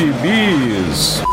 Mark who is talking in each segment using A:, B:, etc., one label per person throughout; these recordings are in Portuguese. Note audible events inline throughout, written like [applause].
A: Bis.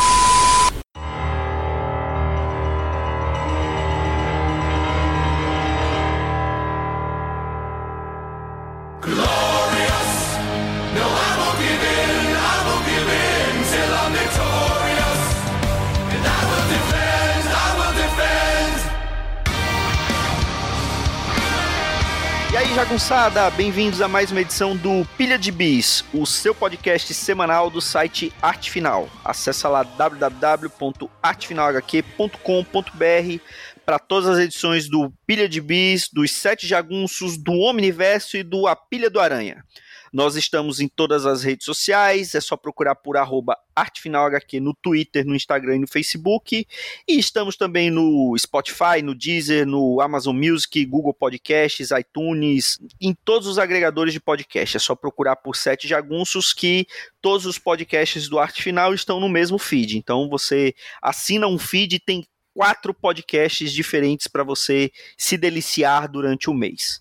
B: Jagunçada, bem-vindos a mais uma edição do Pilha de Bis, o seu podcast semanal do site Arte Final. Acesse lá www.artefinalhq.com.br para todas as edições do Pilha de Bis, dos Sete Jagunços, do Omniverso e do A Pilha do Aranha. Nós estamos em todas as redes sociais, é só procurar por arroba ArteFinalHQ no Twitter, no Instagram e no Facebook. E estamos também no Spotify, no Deezer, no Amazon Music, Google Podcasts, iTunes, em todos os agregadores de podcast. É só procurar por Sete Jagunços que todos os podcasts do Arte Final estão no mesmo feed. Então você assina um feed e tem quatro podcasts diferentes para você se deliciar durante o mês.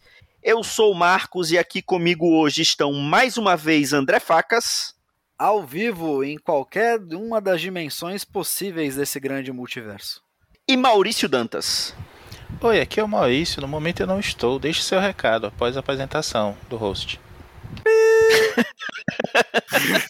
B: Eu sou o Marcos e aqui comigo hoje estão mais uma vez André Facas.
C: Ao vivo em qualquer uma das dimensões possíveis desse grande multiverso.
B: E Maurício Dantas.
D: Oi, aqui é o Maurício. No momento eu não estou. Deixe seu recado após a apresentação do host. [laughs]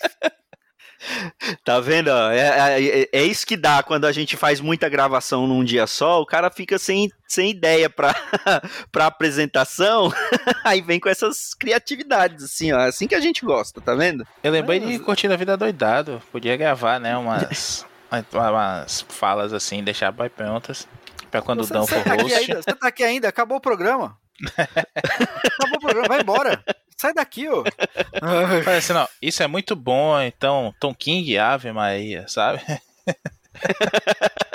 B: Tá vendo? É, é, é, isso que dá quando a gente faz muita gravação num dia só. O cara fica sem, sem ideia pra, [laughs] pra apresentação. [laughs] Aí vem com essas criatividades, assim, ó. Assim que a gente gosta, tá vendo?
D: Eu lembrei de curtir a vida doidado. Podia gravar, né? Umas, umas falas assim, deixar bem prontas. Pra quando você, o Dan for
C: tá
D: host.
C: Você tá aqui ainda? Acabou o programa. [laughs] Acabou o programa, vai embora. Sai daqui, ô. [laughs]
D: Olha assim, não, isso é muito bom, então, Tom King, Ave Maria, sabe? [laughs]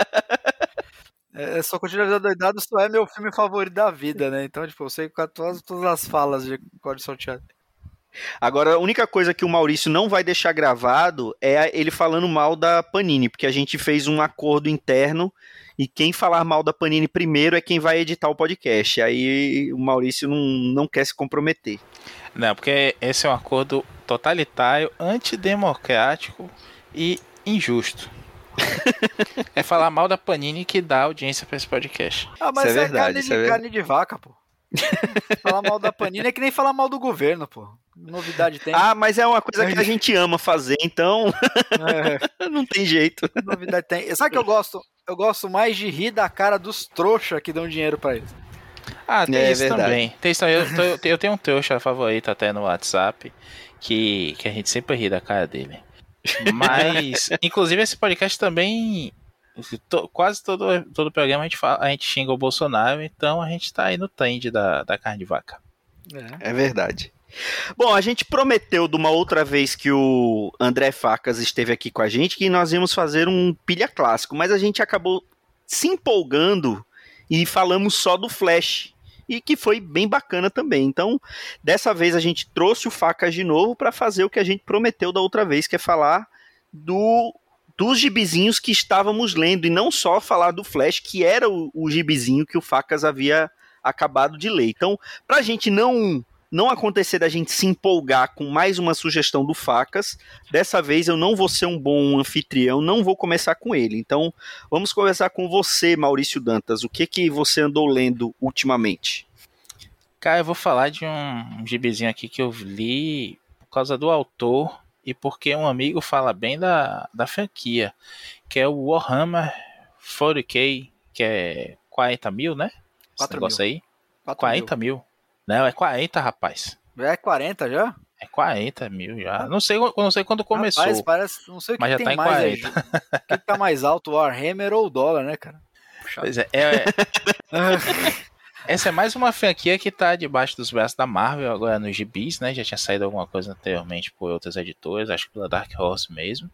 C: É, só Continuidade Doidado só é meu filme favorito da vida, né? Então, tipo, eu sei todas, todas as falas de Código Salteado.
B: Agora, a única coisa que o Maurício não vai deixar gravado é ele falando mal da Panini, porque a gente fez um acordo interno e quem falar mal da Panini primeiro é quem vai editar o podcast. Aí o Maurício não, não quer se comprometer.
D: Não, porque esse é um acordo totalitário, antidemocrático e injusto. [laughs] é falar mal da Panini que dá audiência para esse podcast.
C: Ah, mas isso é, é verdade, carne, de, é carne de vaca, pô. [laughs] falar mal da Panini é que nem falar mal do governo, pô. Novidade tem.
B: Ah, mas é uma coisa que a gente ama fazer, então é. [laughs] não tem jeito.
C: Novidade tem. Sabe que eu gosto? Eu gosto mais de rir da cara dos trouxa que dão dinheiro para eles.
D: Ah, tem é, isso verdade. também. Tem isso, eu, eu, tenho um trouxa favorito até no WhatsApp que, que a gente sempre ri da cara dele. Mas, [laughs] inclusive, esse podcast também. To, quase todo, todo programa a gente, fala, a gente xinga o Bolsonaro, então a gente tá aí no trend da, da carne de vaca.
B: É, é verdade. Bom, a gente prometeu de uma outra vez que o André Facas esteve aqui com a gente que nós íamos fazer um pilha clássico, mas a gente acabou se empolgando e falamos só do Flash. E que foi bem bacana também. Então, dessa vez a gente trouxe o Facas de novo para fazer o que a gente prometeu da outra vez, que é falar do dos gibizinhos que estávamos lendo e não só falar do Flash, que era o, o gibizinho que o Facas havia acabado de ler. Então, para a gente não não acontecer da gente se empolgar com mais uma sugestão do Facas, dessa vez eu não vou ser um bom anfitrião, não vou começar com ele. Então, vamos conversar com você, Maurício Dantas. O que que você andou lendo ultimamente?
D: Cara, eu vou falar de um, gibizinho aqui que eu li por causa do autor e porque um amigo fala bem da, da franquia, que é o Warhammer 40k, que é 40 mil, né? Esse negócio mil. aí. 40 mil. mil. Não, é 40, rapaz.
C: É 40 já?
D: É 40 mil já. Não sei, não sei quando começou. Rapaz,
C: parece, não sei o que
D: mas já
C: tem
D: tá em
C: mais
D: 40.
C: O que tá mais alto, o Warhammer ou o dólar, né, cara?
D: Puxa. Pois é. é, é... [laughs] Essa é mais uma franquia que tá debaixo dos braços da Marvel, agora nos gibis, né? Já tinha saído alguma coisa anteriormente por outras editoras, acho que pela Dark Horse mesmo.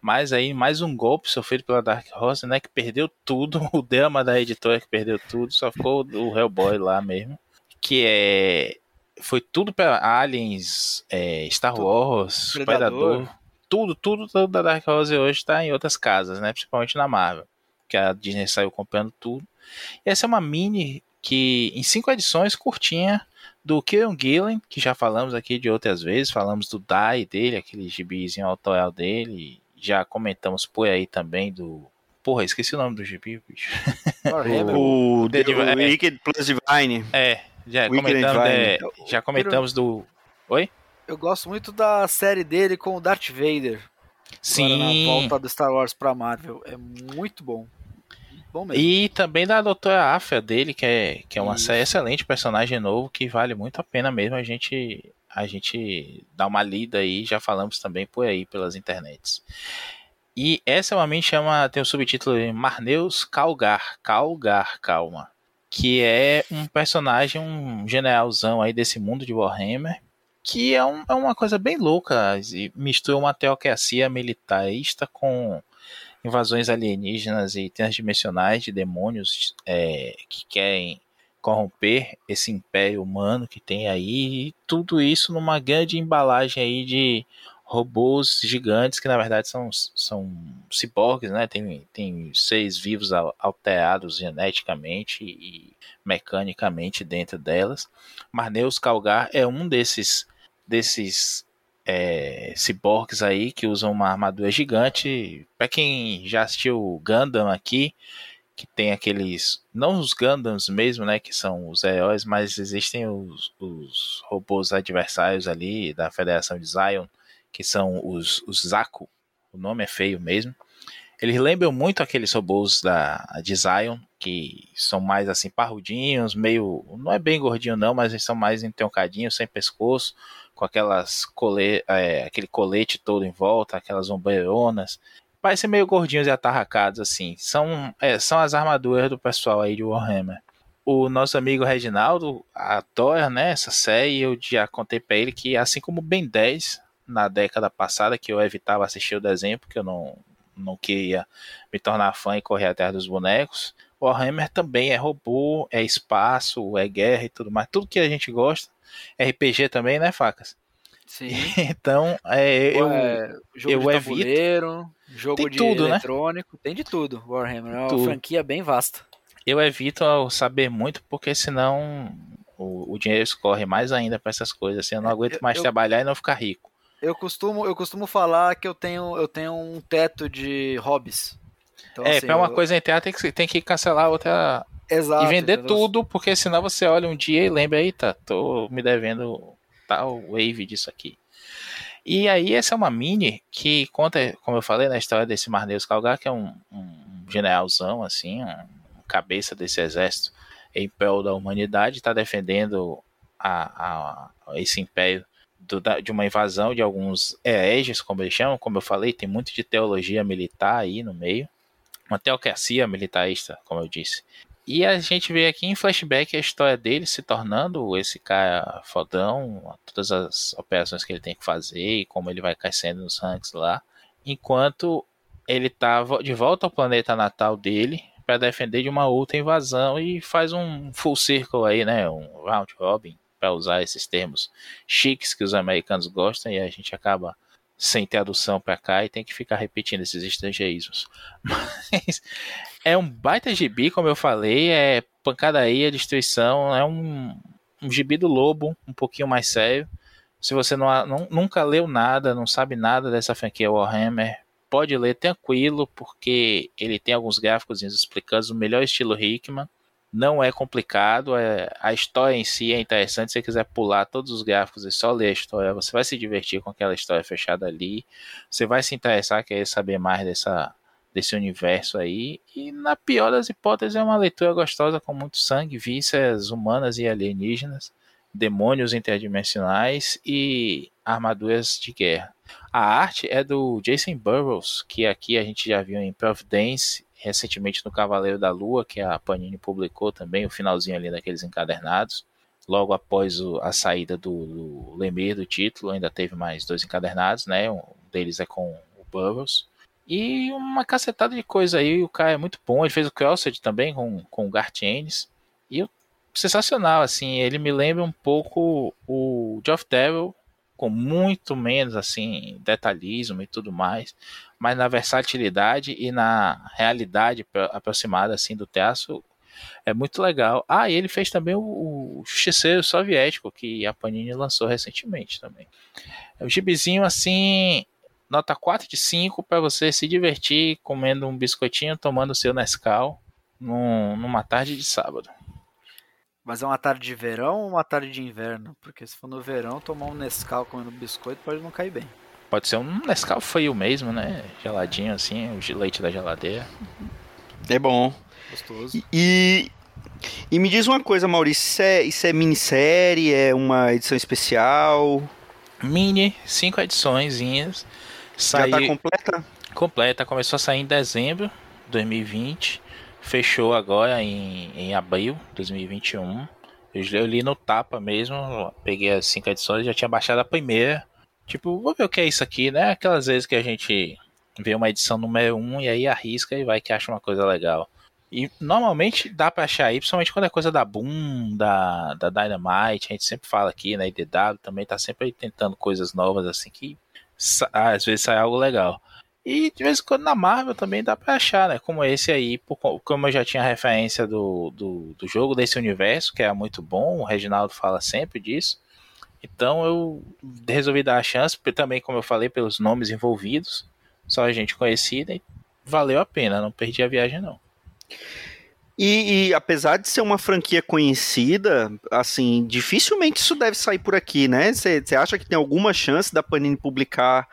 D: Mas aí, mais um golpe sofrido pela Dark Horse, né? Que perdeu tudo. [laughs] O drama da editora que perdeu tudo, só ficou o Hellboy lá mesmo que é foi tudo para Aliens, é, Star Wars, Predador. Predador, tudo, tudo, tudo da Dark Horse hoje está em outras casas, né? Principalmente na Marvel, que a Disney saiu comprando tudo. E essa é uma mini que em cinco edições curtinha do Kieron Gillen, que já falamos aqui de outras vezes, falamos do Dai dele, aquele gibizinho autoral dele já comentamos por aí também do. Porra, esqueci o nome do gibi, bicho. [laughs]
B: o, o, The, o é, Wicked Plus Divine.
D: É, já comentamos, é, já comentamos do. Oi?
C: Eu gosto muito da série dele com o Darth Vader.
D: Sim.
C: na volta do Star Wars pra Marvel. É muito bom. Bom mesmo.
D: E também da Doutora Afia dele, que é, que é uma Isso. excelente personagem novo que vale muito a pena mesmo a gente a gente dar uma lida aí, já falamos também por aí pelas internets. E essa realmente chama, tem o subtítulo Marneus Calgar, Calgar, calma, que é um personagem, um generalzão aí desse mundo de Warhammer, que é, um, é uma coisa bem louca, mistura uma teocracia militarista com invasões alienígenas e transdimensionais de demônios é, que querem corromper esse império humano que tem aí, e tudo isso numa grande embalagem aí de robôs gigantes que na verdade são, são ciborgues, né? Tem, tem seres vivos alterados geneticamente e mecanicamente dentro delas. Marneus Calgar é um desses desses é, ciborgues aí que usam uma armadura gigante. Para quem já assistiu Gundam aqui, que tem aqueles. Não os Gundams mesmo, né? Que são os heróis, mas existem os, os robôs adversários ali da Federação de Zion, que são os, os Zaku. O nome é feio mesmo. Eles lembram muito aqueles robôs da de Zion, que são mais assim parrudinhos, meio. Não é bem gordinho, não, mas eles são mais entroncadinhos, sem pescoço com aquelas cole, é, aquele colete todo em volta, aquelas ombreironas. Parecem meio gordinhos e atarracados, assim. São, é, são as armaduras do pessoal aí de Warhammer. O nosso amigo Reginaldo adora né, essa série. Eu já contei pra ele que, assim como Ben 10, na década passada, que eu evitava assistir o desenho, porque eu não, não queria me tornar fã e correr atrás dos bonecos. Warhammer também é robô, é espaço, é guerra e tudo mais. Tudo que a gente gosta RPG também, né, Facas?
C: Sim. [laughs]
D: então, é, eu, é,
C: jogo
D: eu
C: de tabuleiro, jogo
D: tem
C: de
D: tudo, né?
C: eletrônico, né? tem de tudo. Warhammer é uma tudo. franquia bem vasta.
D: Eu evito saber muito porque senão o, o dinheiro escorre mais ainda para essas coisas. Assim, eu não aguento mais eu, trabalhar e não ficar rico.
C: Eu costumo, eu costumo falar que eu tenho, eu tenho um teto de hobbies.
D: Então, é, assim, para uma eu... coisa entrar tem que, tem que cancelar outra,
C: Exato,
D: e vender entendeu? tudo, porque senão você olha um dia e lembra, eita, tô me devendo tal wave disso aqui. E aí essa é uma mini que conta, como eu falei, na história desse Marneus Calgar, que é um, um generalzão, assim, um cabeça desse exército em prol da humanidade, está defendendo a, a, esse império do, da, de uma invasão de alguns hereges, como eles chamam, como eu falei, tem muito de teologia militar aí no meio, uma teocracia militarista, como eu disse. E a gente vê aqui em flashback a história dele se tornando esse cara fodão, todas as operações que ele tem que fazer e como ele vai crescendo nos ranks lá. Enquanto ele tá de volta ao planeta natal dele para defender de uma outra invasão e faz um full circle aí, né? Um round robin, para usar esses termos chiques que os americanos gostam e a gente acaba sem tradução para cá e tem que ficar repetindo esses estrangeirismos. [laughs] Mas é um baita gibi, como eu falei, é pancadaria, destruição, é um, um gibi do lobo, um pouquinho mais sério. Se você não, não, nunca leu nada, não sabe nada dessa franquia Warhammer, pode ler tranquilo, porque ele tem alguns gráficos explicando o melhor estilo Hickman. Não é complicado, é, a história em si é interessante. Se você quiser pular todos os gráficos e só ler a história, você vai se divertir com aquela história fechada ali. Você vai se interessar, querer saber mais dessa, desse universo aí. E na pior das hipóteses é uma leitura gostosa com muito sangue, vísceras humanas e alienígenas, demônios interdimensionais e armaduras de guerra. A arte é do Jason Burroughs, que aqui a gente já viu em Providence, recentemente no Cavaleiro da Lua, que a Panini publicou também, o finalzinho ali daqueles encadernados. Logo após o, a saída do, do Lemir do título, ainda teve mais dois encadernados, né? Um deles é com o Burroughs. E uma cacetada de coisa aí, o cara é muito bom. Ele fez o Crossed também com, com o Gartienes. E sensacional, assim. Ele me lembra um pouco o Geoff Devil, com muito menos, assim, detalhismo e tudo mais. Mas na versatilidade e na realidade aproximada, assim, do teatro, é muito legal. Ah, e ele fez também o, o Justiceiro Soviético, que a Panini lançou recentemente também. É um gibizinho, assim, nota 4 de 5 para você se divertir comendo um biscoitinho, tomando seu Nescau num, numa tarde de sábado.
C: Mas é uma tarde de verão ou uma tarde de inverno? Porque se for no verão, tomar um Nescau comendo biscoito pode não cair bem.
D: Pode ser um Nescau feio mesmo, né? Geladinho assim, o leite da geladeira.
B: É bom.
C: Gostoso.
B: E, e me diz uma coisa, Maurício, isso é, isso é minissérie? É uma edição especial?
D: Mini, cinco.
B: Saiu... Já tá completa?
D: Completa, começou a sair em dezembro de 2020. Fechou agora em, em abril de 2021. Eu, eu li no tapa mesmo, peguei as cinco edições, já tinha baixado a primeira. Tipo, vou ver o que é isso aqui, né? Aquelas vezes que a gente vê uma edição número 1 um, e aí arrisca e vai que acha uma coisa legal. E normalmente dá pra achar aí, principalmente quando é coisa da Boom, da, da Dynamite, a gente sempre fala aqui, né? IDW também tá sempre tentando coisas novas assim que às vezes sai algo legal. E de vez em quando na Marvel também dá pra achar, né? Como esse aí, como eu já tinha referência do, do, do jogo desse universo, que é muito bom, o Reginaldo fala sempre disso. Então eu resolvi dar a chance, também, como eu falei, pelos nomes envolvidos, só a gente conhecida, e valeu a pena, não perdi a viagem não.
B: E, e, apesar de ser uma franquia conhecida, assim, dificilmente isso deve sair por aqui, né? Você acha que tem alguma chance da Panini publicar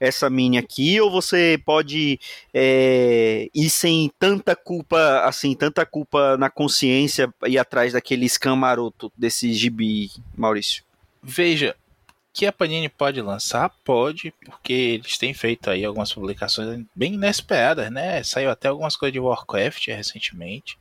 B: essa mini aqui, ou você pode é, ir sem tanta culpa, assim, tanta culpa na consciência e atrás daquele scam maroto desse gibi, Maurício?
D: Veja, que a Panini pode lançar, pode, porque eles têm feito aí algumas publicações bem inesperadas, né? Saiu até algumas coisas de Warcraft recentemente.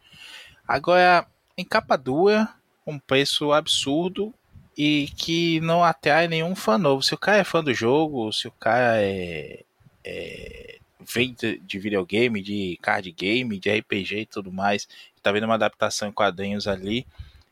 D: Agora, em capa dura, um preço absurdo e que não atrai nenhum fã novo. Se o cara é fã do jogo, se o cara é, é vem de, de, videogame, de card game, de RPG e tudo mais, tá vendo uma adaptação em quadrinhos ali,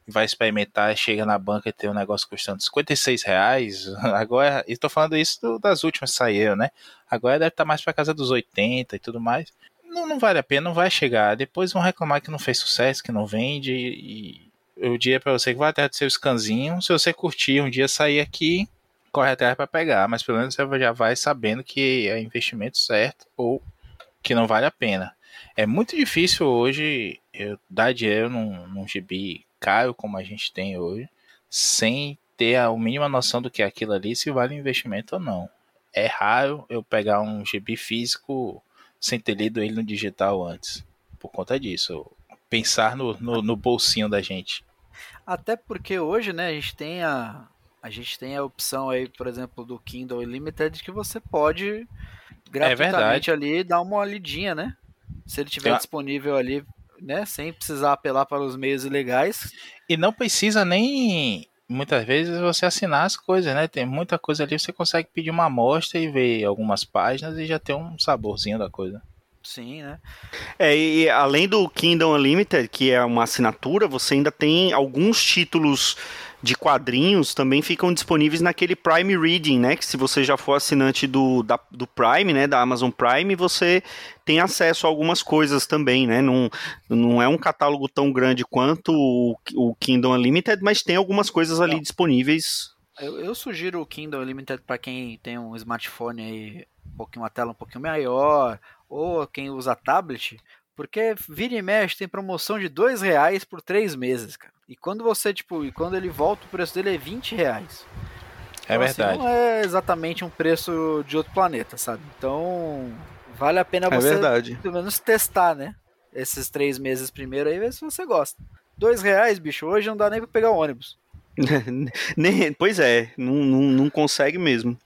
D: vai experimentar, chega na banca e tem um negócio custando 56 reais. [laughs] Agora, estou falando isso do, das últimas que saíram, né? Agora deve estar tá mais para casa dos 80 e tudo mais. Não, não vale a pena, não vai chegar. Depois vão reclamar que não fez sucesso, que não vende e eu diria para você que vai até seu scanzinho. Se você curtir um dia sair aqui, corre atrás para pegar, mas pelo menos você já vai sabendo que é investimento certo ou que não vale a pena. É muito difícil hoje eu dar dinheiro num, num gibi caro como a gente tem hoje, sem ter a mínima noção do que é aquilo ali, se vale investimento ou não. É raro eu pegar um gibi físico sem ter lido ele no digital antes, por conta disso pensar no, no, no, bolsinho da gente.
C: Até porque hoje, né, a gente tem a a gente tem a opção aí, por exemplo, do Kindle Unlimited que você pode gratuitamente é ali dar uma lidinha, né? Se ele tiver disponível ali, né, sem precisar apelar para os meios ilegais.
D: E não precisa nem muitas vezes você assinar as coisas, né? Tem muita coisa ali, você consegue pedir uma amostra e ver algumas páginas e já tem um saborzinho da coisa.
C: Sim, né?
B: É, e além do Kingdom Unlimited, que é uma assinatura, você ainda tem alguns títulos de quadrinhos também ficam disponíveis naquele Prime Reading, né? Que se você já for assinante do, da, do Prime, né? Da Amazon Prime, você tem acesso a algumas coisas também, né? Não, não é um catálogo tão grande quanto o, o Kingdom Unlimited, mas tem algumas coisas ali não. disponíveis.
C: Eu, eu, sugiro o Kindle Unlimited para quem tem um smartphone aí, um pouquinho, uma tela um pouquinho maior, ou quem usa tablet, porque vira e mexe tem promoção de dois reais por três meses, cara. E quando você, tipo, e quando ele volta, o preço dele é 20 reais.
D: É então, assim, verdade.
C: Assim, não é exatamente um preço de outro planeta, sabe? Então, vale a pena é você,
B: verdade.
C: pelo menos, testar, né? Esses três meses primeiro aí, ver se você gosta. Dois reais, bicho, hoje não dá nem pra pegar o ônibus. [laughs]
B: pois é, não, não, não consegue mesmo.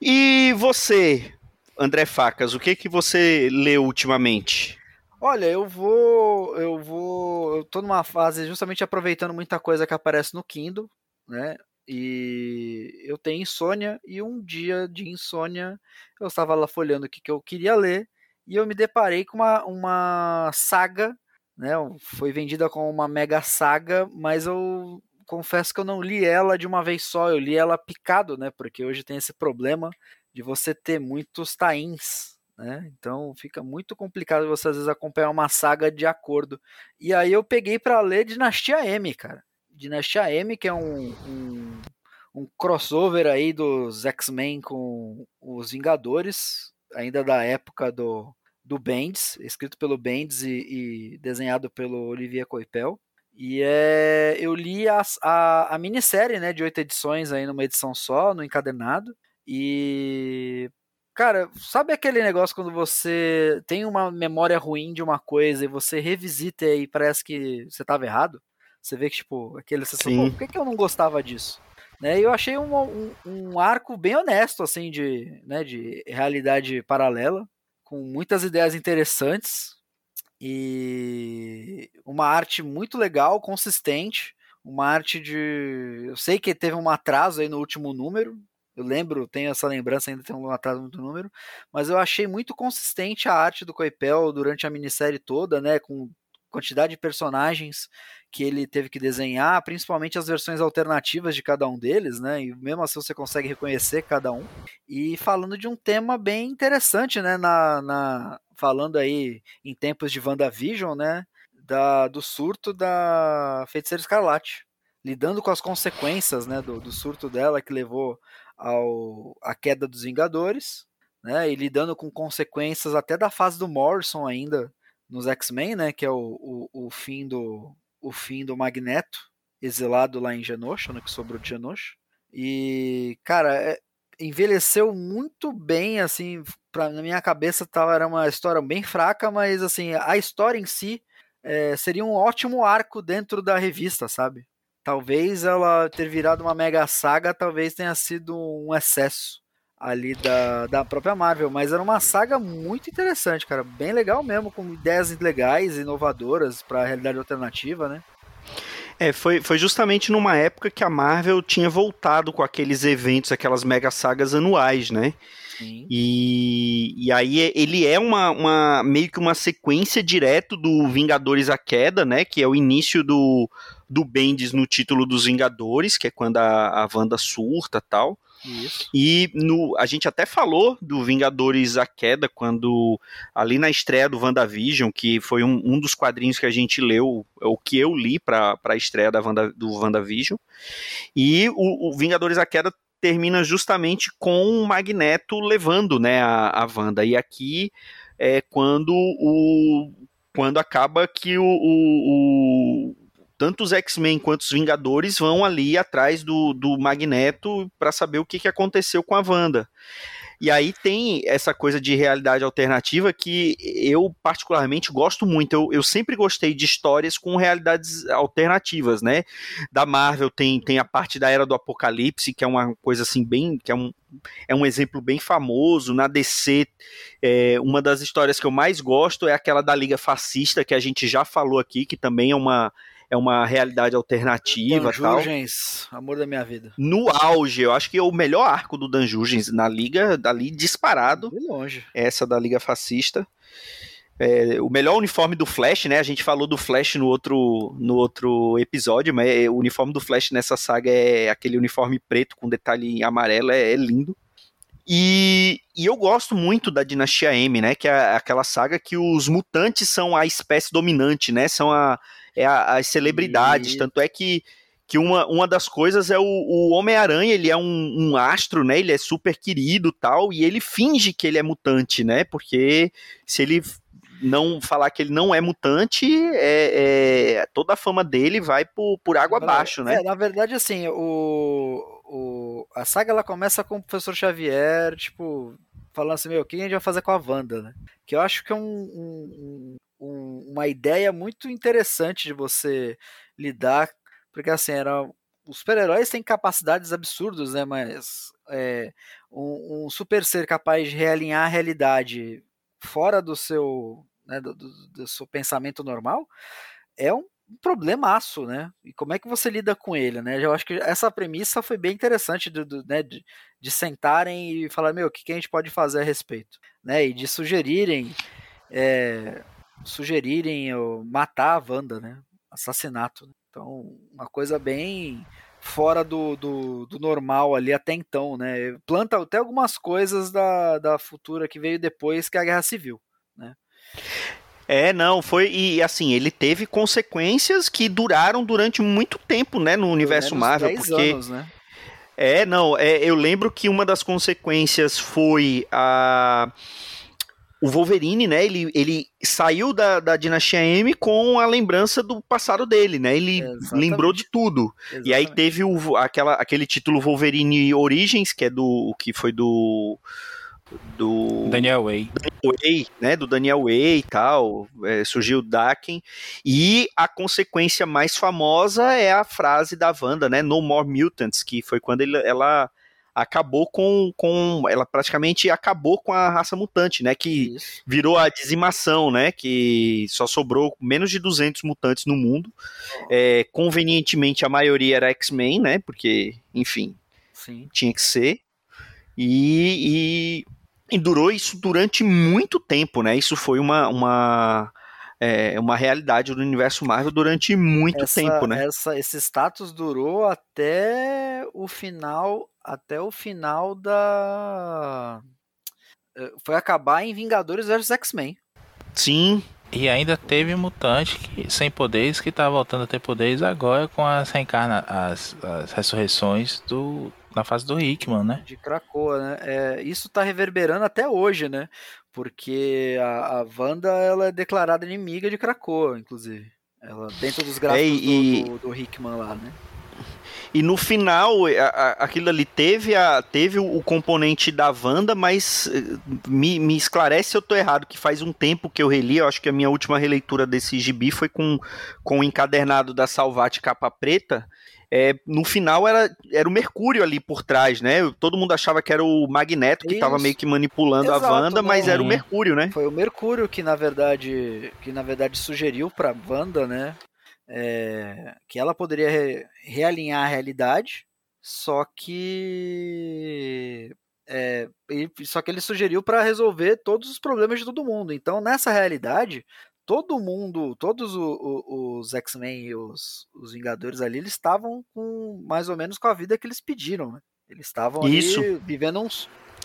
B: E você, André Facas, o que que você leu ultimamente?
C: Olha, eu vou, eu vou, eu tô numa fase justamente aproveitando muita coisa que aparece no Kindle, né? E eu tenho insônia e um dia de insônia eu estava lá folhando o que, que eu queria ler e eu me deparei com uma, uma saga, né? Foi vendida como uma mega saga, mas eu confesso que eu não li ela de uma vez só, eu li ela picado, né? Porque hoje tem esse problema de você ter muitos tains, né? Então fica muito complicado você às vezes acompanhar uma saga de acordo. E aí eu peguei para ler Dinastia M, cara. Dinastia M, que é um, um, um crossover aí dos X-Men com os Vingadores, ainda da época do, do Bendis, escrito pelo Bendis e, e desenhado pelo Olivier Coipel. E é, eu li a, a, a, minissérie né, de oito edições aí numa edição só, no encadernado. E. Cara, sabe aquele negócio quando você tem uma memória ruim de uma coisa e você revisita e parece que você estava errado? Você vê que, tipo, aquele. Fala, por que, que eu não gostava disso? Né, eu achei um, um, um, arco bem honesto, assim, de, né, de realidade paralela, com muitas ideias interessantes e uma arte muito legal, consistente, uma arte de... Eu sei que teve um atraso aí no último número, eu lembro, tenho essa lembrança, ainda tem um atraso no número, mas eu achei muito consistente a arte do Coipel durante a minissérie toda, né, com quantidade de personagens que ele teve que desenhar, principalmente as versões alternativas de cada um deles, né? E mesmo assim você consegue reconhecer cada um. E falando de um tema bem interessante, né? Na, na falando aí em tempos de WandaVision, né? Da, do surto da Feiticeira Escarlate, lidando com as consequências, né? Do, do surto dela que levou ao a queda dos Vingadores, né? E lidando com consequências até da fase do Morrison ainda nos X-Men, né? Que é o, o, o, fim do o fim do Magneto exilado lá em Genosha, né? Que sobrou de Genosha. E cara, é, envelheceu muito bem, assim, pra, na minha cabeça tava, era uma história bem fraca, mas assim a história em si é, seria um ótimo arco dentro da revista, sabe? Talvez ela ter virado uma mega saga, talvez tenha sido um excesso ali da, da própria Marvel, mas era uma saga muito interessante, cara, bem legal mesmo, com ideias legais, inovadoras para a realidade alternativa, né?
B: É, foi, foi justamente numa época que a Marvel tinha voltado com aqueles eventos, aquelas mega sagas anuais, né? Sim. E, e aí ele é uma, uma meio que uma sequência direto do Vingadores a Queda, né? Que é o início do, do Bendis no título dos Vingadores, que é quando a, a Wanda surta tal. Isso. E no, a gente até falou do Vingadores A Queda, quando ali na estreia do WandaVision, que foi um, um dos quadrinhos que a gente leu, o que eu li para a estreia da Wanda, do WandaVision. E o, o Vingadores A Queda termina justamente com o Magneto levando né, a, a Wanda. E aqui é quando o. Quando acaba que o, o, o tanto os X-Men quanto os Vingadores vão ali atrás do, do Magneto para saber o que, que aconteceu com a Wanda. E aí tem essa coisa de realidade alternativa que eu particularmente gosto muito. Eu, eu sempre gostei de histórias com realidades alternativas, né? Da Marvel tem, tem a parte da Era do Apocalipse, que é uma coisa assim bem... que é um, é um exemplo bem famoso. Na DC, é, uma das histórias que eu mais gosto é aquela da Liga Fascista, que a gente já falou aqui, que também é uma é uma realidade alternativa tal.
C: Danjurgens, amor da minha vida.
B: No auge, eu acho que é o melhor arco do Danjurgens na liga, dali disparado.
C: De longe.
B: Essa da liga fascista. É, o melhor uniforme do Flash, né? A gente falou do Flash no outro, no outro episódio, mas é, o uniforme do Flash nessa saga é aquele uniforme preto com detalhe amarelo, é, é lindo. E, e, eu gosto muito da Dinastia M, né? Que é aquela saga que os mutantes são a espécie dominante, né? São a, é a, as celebridades. E... Tanto é que, que uma, uma das coisas é o, o Homem-Aranha, ele é um, um, astro, né? Ele é super querido tal, e ele finge que ele é mutante, né? Porque se ele não falar que ele não é mutante, é, é toda a fama dele vai por, por água abaixo, né?
C: É, na verdade, assim, o, o, a saga ela começa com o professor Xavier, tipo, falando assim, meu, o que a gente vai fazer com a Wanda, né? Que eu acho que é um, um, um, uma ideia muito interessante de você lidar, porque assim, era, os super-heróis têm capacidades absurdas, né? Mas é, um, um, super ser capaz de realinhar a realidade fora do seu, né, do, do, do seu pensamento normal é um problemaço, né? E como é que você lida com ele, né? Eu acho que essa premissa foi bem interessante do, do né, de, de, sentarem e falar, meu, o que, que, a gente pode fazer a respeito, né? E de sugerirem é, sugerirem matar a Wanda, né? Assassinato. Né? Então, uma coisa bem fora do, do, do, normal ali até então, né? Planta até algumas coisas da, da futura que veio depois que é a Guerra Civil, né?
B: É, não, foi. E assim, ele teve consequências que duraram durante muito tempo, né, no universo Marvel. porque.
C: Anos, né?
B: É, não, é, eu lembro que uma das consequências foi a o Wolverine, né, ele, ele saiu da, da Dinastia M com a lembrança do passado dele, né? Ele Exatamente. lembrou de tudo. Exatamente. E aí teve o, aquela, aquele título Wolverine Origins, que é do que foi do do
D: Daniel Way.
B: Daniel Way, né, do Daniel Way e tal, é, surgiu o Daken, e a consequência mais famosa é a frase da Wanda, né, No More Mutants, que foi quando ele, ela acabou com, com ela praticamente acabou com a raça mutante, né, que Isso. virou a dizimação, né, que só sobrou menos de 200 mutantes no mundo, é, convenientemente a maioria era X-Men, né, porque, enfim, Sim. tinha que ser, e, e e durou isso durante muito tempo, né? Isso foi uma, uma, é, uma realidade do universo Marvel durante muito
C: essa,
B: tempo, né?
C: Essa, esse status durou até o final, até o final da é, foi acabar em Vingadores vs X-Men.
B: Sim.
D: E ainda teve mutante que, sem poderes que tá voltando a ter poderes agora com as reencarna as, as ressurreições do na fase do Hickman, né?
C: De Krakoa, né? É, isso tá reverberando até hoje, né? Porque a, a Wanda ela é declarada inimiga de Krakoa, inclusive. Ela dentro dos gráficos é, e... do, do, do Hickman lá, né?
B: E no final, a, a, aquilo ali teve, a, teve o, o componente da Wanda, mas eh, me, me, esclarece se eu tô errado, que faz um tempo que eu reli, eu acho que a minha última releitura desse gibi foi com, com o encadernado da Salvati capa preta, é, no final era, era o Mercúrio ali por trás, né? Todo mundo achava que era o Magneto que estava meio que manipulando Exato, a Wanda, não, mas era o Mercúrio, né?
C: Foi o Mercúrio que na verdade que na verdade sugeriu para Wanda, né? É, que ela poderia re, realinhar a realidade, só que é, só que ele sugeriu para resolver todos os problemas de todo mundo. Então, nessa realidade, todo mundo, todos os, os X-Men e os, os, Vingadores ali, eles estavam com mais ou menos com a vida que eles pediram, né? Eles estavam ali vivendo um,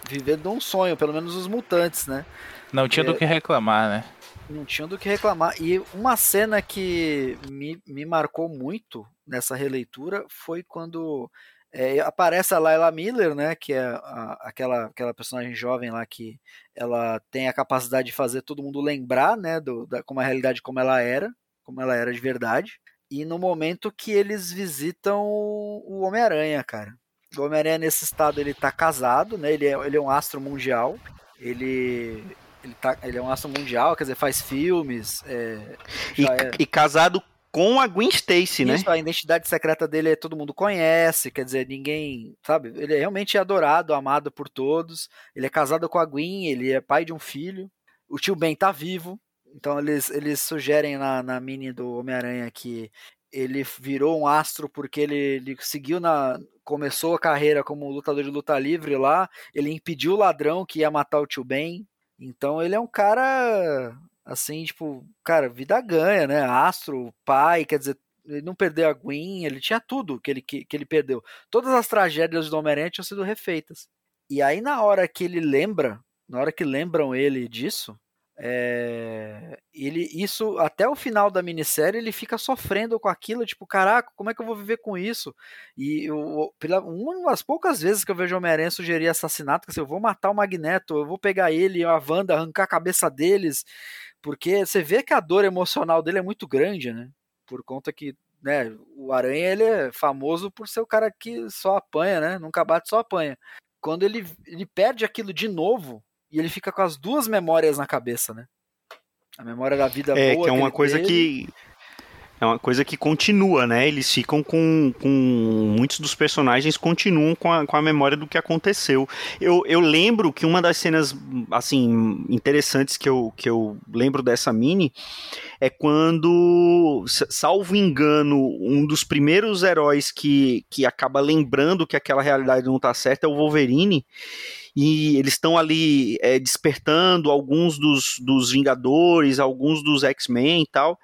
C: vivendo um sonho, pelo menos os mutantes, né?
D: Não tinha é, do que reclamar, né?
C: Não tinha do que reclamar. E uma cena que me, me marcou muito nessa releitura foi quando é, aparece a Layla Miller, né, que é a, aquela, aquela personagem jovem lá que ela tem a capacidade de fazer todo mundo lembrar, né, do, da, como a realidade como ela era, como ela era de verdade. E no momento que eles visitam o Homem-Aranha, cara. O Homem-Aranha nesse estado ele tá casado, né? Ele é, ele é um astro mundial. Ele ele, tá, ele é um astro mundial, quer dizer, faz filmes. É,
B: e, é... e, casado com a Gwen Stacy, né?
C: A identidade secreta dele é, todo mundo conhece, quer dizer, ninguém, sabe? Ele é realmente adorado, amado por todos. Ele é casado com a Gwen, ele é pai de um filho. O tio Ben tá vivo, então eles, eles sugerem na, na mini do Homem-Aranha que ele virou um astro porque ele, ele seguiu na. começou a carreira como lutador de luta livre lá. Ele impediu o ladrão que ia matar o tio Ben. Então ele é um cara assim, tipo, cara, vida ganha, né? Astro, pai, quer dizer, ele não perdeu a Gwen, ele tinha tudo que ele, que, que ele perdeu. Todas as tragédias do Homem-Aranha tinham sido refeitas. E aí, na hora que ele lembra, na hora que lembram ele disso, é, ele isso até o final da minissérie ele fica sofrendo com aquilo, tipo, caraca, como é que eu vou viver com isso? E eu, pela, uma das poucas vezes que eu vejo Homem-Aranha sugerir assassinato, que assim, eu vou matar o Magneto, eu vou pegar ele, a Wanda, arrancar a cabeça deles, porque você vê que a dor emocional dele é muito grande, né? Por conta que né, o Aranha ele é famoso por ser o cara que só apanha, né? Nunca bate, só apanha. Quando ele, ele perde aquilo de novo, e ele fica com as duas memórias na cabeça, né? A memória da vida
B: é,
C: boa.
B: Que é uma que coisa teve. que. É uma coisa que continua, né? Eles ficam com, com. Muitos dos personagens continuam com a, com a memória do que aconteceu. Eu, eu lembro que uma das cenas, assim, interessantes que eu, que eu lembro dessa mini é quando, salvo engano, um dos primeiros heróis que, que acaba lembrando que aquela realidade não tá certa é o Wolverine e eles estão ali é, despertando alguns dos, dos Vingadores, alguns dos X-Men e tal,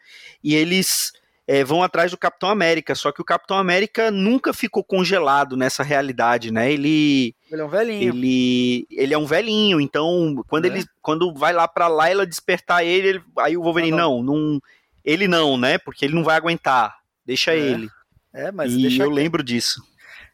B: e eles é, vão atrás do Capitão América, só que o Capitão América nunca ficou congelado nessa realidade, né? Ele
C: ele é um velhinho.
B: Ele, ele é um velhinho, então quando é. ele quando vai lá para lá ela despertar ele, ele, aí o Wolverine não, não, não, ele não, né? Porque ele não vai aguentar. Deixa é. ele.
C: É, mas
B: e eu lembro disso.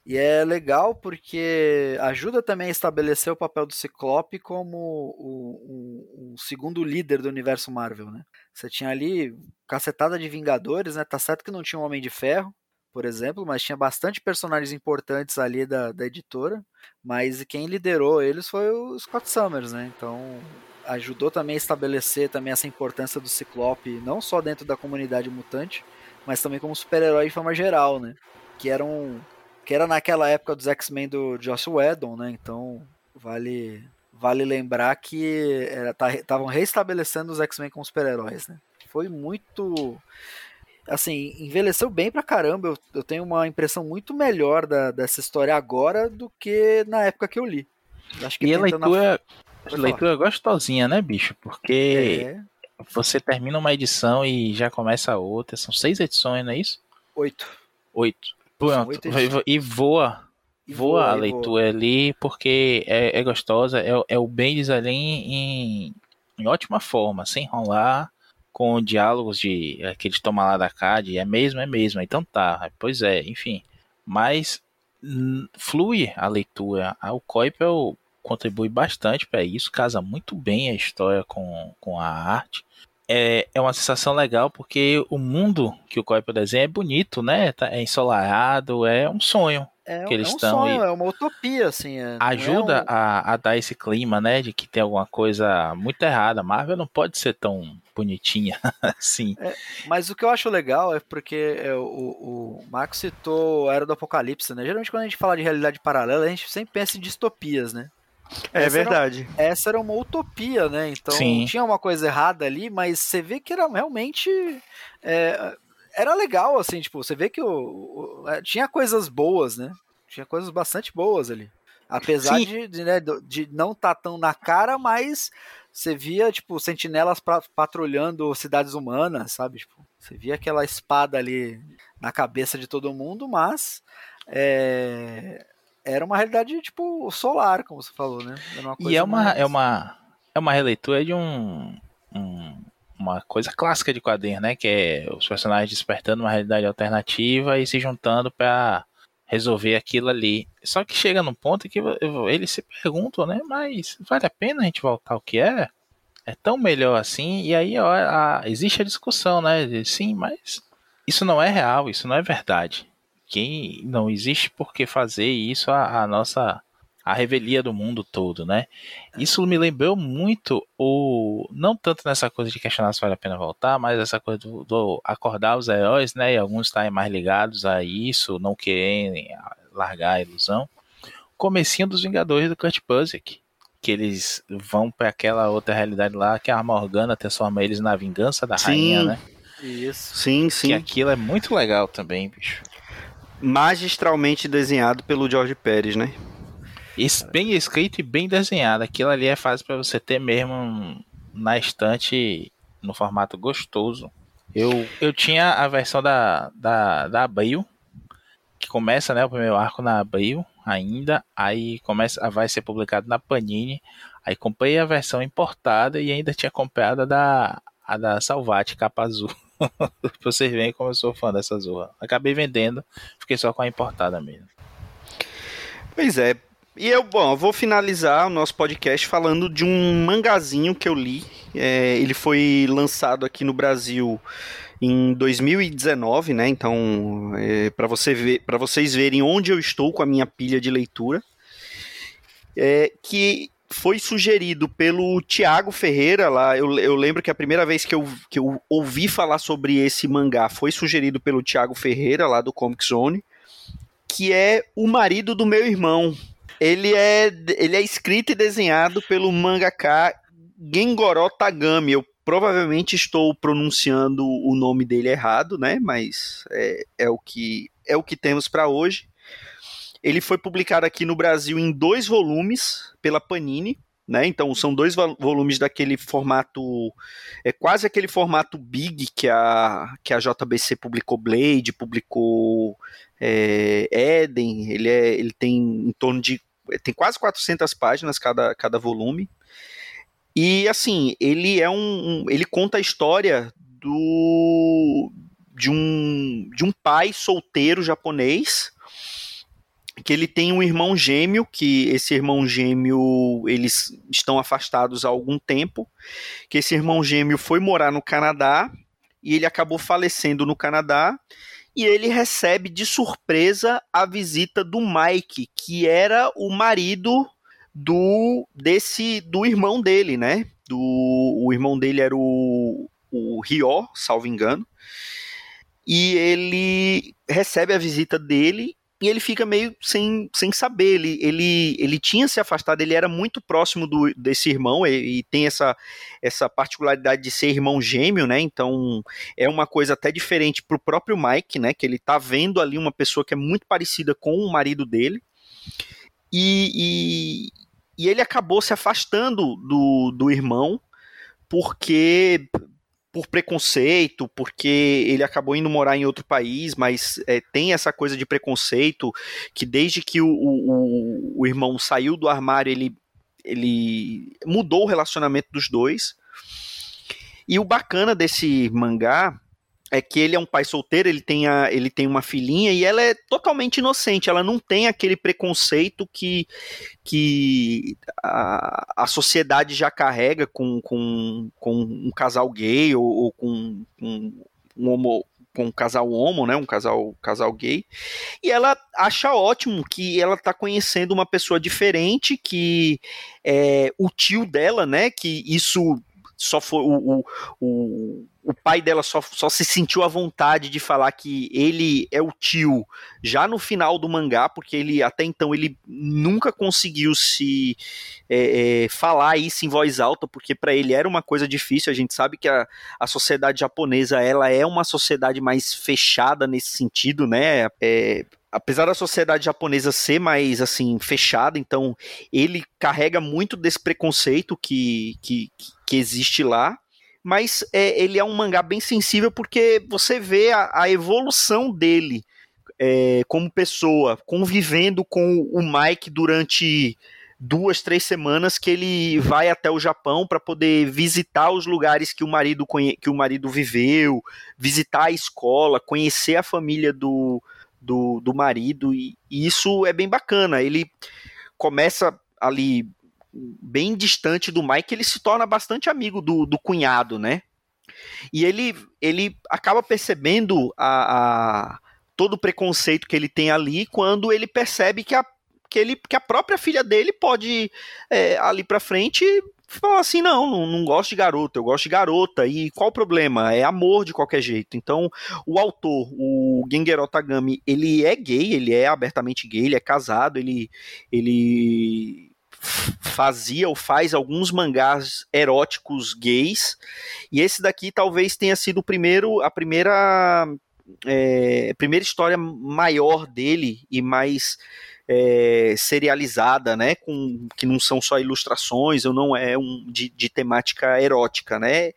C: E é legal porque ajuda também a estabelecer o papel do Ciclope como o, o, o, segundo líder do universo Marvel, né? Você tinha ali cacetada de Vingadores, né? Tá certo que não tinha um Homem de Ferro, por exemplo, mas tinha bastante personagens importantes ali da, da editora, mas quem liderou eles foi o Scott Summers, né? Então ajudou também a estabelecer também essa importância do Ciclope, não só dentro da comunidade mutante, mas também como super-herói de forma geral, né? Que era um que era naquela época dos X-Men do Joss Whedon, né? Então vale vale lembrar que estavam tá, reestabelecendo os X-Men como super-heróis, né? Foi muito assim, envelheceu bem pra caramba. Eu, eu tenho uma impressão muito melhor da, dessa história agora do que na época que eu li.
D: Acho que e a leitura, na... leitura gostosinha, né, bicho? Porque é. você termina uma edição e já começa a outra. São seis edições, não é isso?
C: Oito.
D: Oito. E voa. E voa, a leitura voa. ali, porque é, é gostosa. É, é o Bendis ali em, em ótima forma, sem enrolar, com diálogos de aquele toma lá da CAD. É mesmo, é mesmo. Então tá. Pois é, enfim. Mas flui a leitura. O Coipel contribui bastante para isso, casa muito bem a história com, com a arte é, é uma sensação legal porque o mundo que o Kuiper desenha é bonito, né? Tá, é ensolarado, é um sonho.
C: É,
D: que eles
C: é um
D: estão
C: sonho, é uma utopia, assim. É,
D: ajuda
C: é um...
D: a, a dar esse clima, né? De que tem alguma coisa muito errada. A Marvel não pode ser tão bonitinha [laughs] assim.
C: É, mas o que eu acho legal é porque é, o, o Marco citou a Era do Apocalipse, né? Geralmente quando a gente fala de realidade paralela, a gente sempre pensa em distopias, né?
B: É essa verdade.
C: Era, essa era uma utopia, né? Então Sim. tinha uma coisa errada ali, mas você vê que era realmente. É, era legal, assim, tipo, você vê que o, o, é, tinha coisas boas, né? Tinha coisas bastante boas ali. Apesar de, de, né, de não estar tá tão na cara, mas você via, tipo, sentinelas pra, patrulhando cidades humanas, sabe? Tipo, você via aquela espada ali na cabeça de todo mundo, mas é, era uma realidade tipo solar, como você falou, né?
D: e é uma, mais... é uma é uma releitura de um, um, uma coisa clássica de quadrinhos, né? Que é os personagens despertando uma realidade alternativa e se juntando para resolver aquilo ali. Só que chega num ponto que eles se perguntam, né? Mas vale a pena a gente voltar ao que é? É tão melhor assim? E aí ó, a, existe a discussão, né? Sim, mas isso não é real, isso não é verdade que não existe por que fazer isso a, a nossa a revelia do mundo todo, né? Isso me lembrou muito o não tanto nessa coisa de questionar se vale a pena voltar, mas essa coisa do, do acordar os heróis, né? E alguns estarem mais ligados a isso, não querem largar a ilusão. Comecinho dos Vingadores do Kurt Busiek, que eles vão para aquela outra realidade lá que a Morgana transforma eles na vingança da sim, rainha, né?
C: Isso.
B: Sim, sim. Que
D: aquilo é muito legal também, bicho
B: magistralmente desenhado pelo George Pérez, né?
D: bem escrito e bem desenhado. Aquilo ali é fácil para você ter mesmo na estante no formato gostoso. Eu, eu tinha a versão da, da, da Abril, que começa né, o primeiro arco na Abril ainda, aí começa vai ser publicado na Panini. Aí comprei a versão importada e ainda tinha comprado a da, a da Salvati, capa azul. [laughs] [laughs] vocês verem como eu sou fã dessa Zorra. Acabei vendendo, fiquei só com a importada mesmo.
B: Pois é. E eu, bom, eu vou finalizar o nosso podcast falando de um mangazinho que eu li. É, ele foi lançado aqui no Brasil em 2019, né? Então, é, para você ver, para vocês verem onde eu estou com a minha pilha de leitura, é, que foi sugerido pelo Tiago Ferreira lá. Eu, eu lembro que a primeira vez que eu, que eu ouvi falar sobre esse mangá foi sugerido pelo Tiago Ferreira lá do Comic Zone, que é o marido do meu irmão. Ele é, ele é escrito e desenhado pelo mangaka Gengoro Tagami. Eu provavelmente estou pronunciando o nome dele errado, né? Mas é, é o que é o que temos para hoje. Ele foi publicado aqui no Brasil em dois volumes pela Panini, né? Então são dois volumes daquele formato, é quase aquele formato big que a que a JBC publicou Blade, publicou é, Eden. Ele é, ele tem em torno de tem quase 400 páginas cada, cada volume. E assim, ele é um, um ele conta a história do de um de um pai solteiro japonês que ele tem um irmão gêmeo, que esse irmão gêmeo, eles estão afastados há algum tempo, que esse irmão gêmeo foi morar no Canadá, e ele acabou falecendo no Canadá, e ele recebe de surpresa a visita do Mike, que era o marido do desse do irmão dele, né? Do o irmão dele era o o Rio, salvo engano. E ele recebe a visita dele e ele fica meio sem, sem saber. Ele, ele, ele tinha se afastado, ele era muito próximo do, desse irmão e, e, tem essa, essa particularidade de ser irmão gêmeo, né? Então é uma coisa até diferente pro próprio Mike, né? Que ele tá vendo ali uma pessoa que é muito parecida com o marido dele. E, e, e ele acabou se afastando do, do irmão porque por preconceito, porque ele acabou indo morar em outro país, mas é, tem essa coisa de preconceito que desde que o, o, o irmão saiu do armário, ele, ele mudou o relacionamento dos dois. E o bacana desse mangá é que ele é um pai solteiro, ele tem, a, ele tem uma filhinha e ela é totalmente inocente, ela não tem aquele preconceito que, que a, a sociedade já carrega com, com, com um casal gay ou, ou com, com um homo, com um casal homo, né, um casal, casal gay, e ela acha ótimo que ela tá conhecendo uma pessoa diferente, que é, o tio dela, né, que isso só foi o, o, o, o pai dela só, só se sentiu à vontade de falar que ele é o tio já no final do mangá, porque ele até então ele nunca conseguiu se é, é, falar isso em voz alta, porque para ele era uma coisa difícil. A gente sabe que a, a sociedade japonesa ela é uma sociedade mais fechada nesse sentido, né? É, apesar da sociedade japonesa ser mais assim fechada, então ele carrega muito desse preconceito que, que, que existe lá. Mas é, ele é um mangá bem sensível porque você vê a, a evolução dele é, como pessoa, convivendo com o Mike durante duas, três semanas que ele vai até o Japão para poder visitar os lugares que o marido que o marido viveu, visitar a escola, conhecer a família do, do, do marido, e, e isso é bem bacana. Ele começa ali bem distante do Mike, ele se torna bastante amigo do, do cunhado, né? E ele, ele acaba percebendo a, a, todo o preconceito que ele tem ali quando ele percebe que a, que ele, que a própria filha dele pode, é, ali pra frente, falar assim, não, não, não, gosto de garota, eu gosto de garota, e qual o problema? É amor de qualquer jeito. Então, o autor, o Gengero Tagami, ele é gay, ele é abertamente gay, ele é casado, ele, ele fazia ou faz alguns mangás eróticos gays, e esse daqui talvez tenha sido o primeiro, a primeira, é, primeira história maior dele e mais é, serializada, né, com que não são só ilustrações ou não é um de, de, temática erótica, né?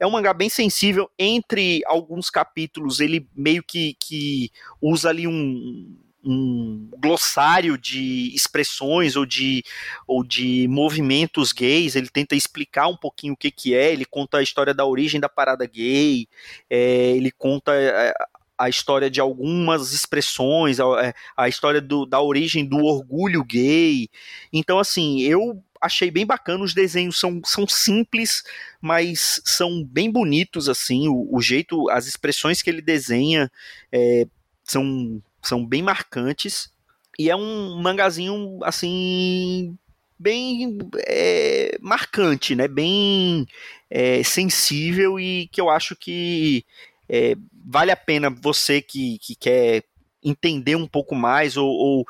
B: É um mangá bem sensível. Entre alguns capítulos, ele meio que, que usa ali um um glossário de expressões ou de, ou de movimentos gays, ele tenta explicar um pouquinho o que, que é, ele conta a história da origem da parada gay, é, ele conta é, a história de algumas expressões, a, é, a história do, da origem do orgulho gay. Então, assim, eu achei bem bacana. Os desenhos são, são simples, mas são bem bonitos, assim. O, o jeito, as expressões que ele desenha é, são, são bem marcantes. E é um mangazinho, assim, bem é, marcante, né? Bem é, sensível e que eu acho que é, vale a pena você que, que quer entender um pouco mais ou, ou,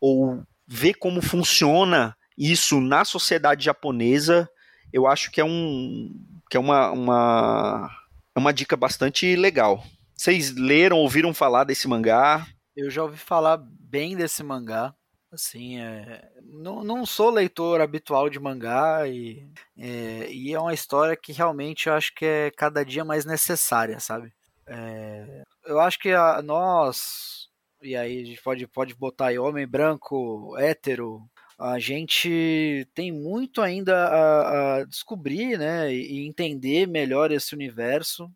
B: ou ver como funciona isso na sociedade japonesa, eu acho que é um que é uma, uma, é uma dica bastante legal. Vocês leram, ouviram falar desse mangá?
C: Eu já ouvi falar bem desse mangá. Assim, é, não, não sou leitor habitual de mangá e é, e é uma história que realmente eu acho que é cada dia mais necessária, sabe? É, eu acho que a, nós, e aí a gente pode, pode botar aí homem branco, hétero, a gente tem muito ainda a, a descobrir né, e entender melhor esse universo,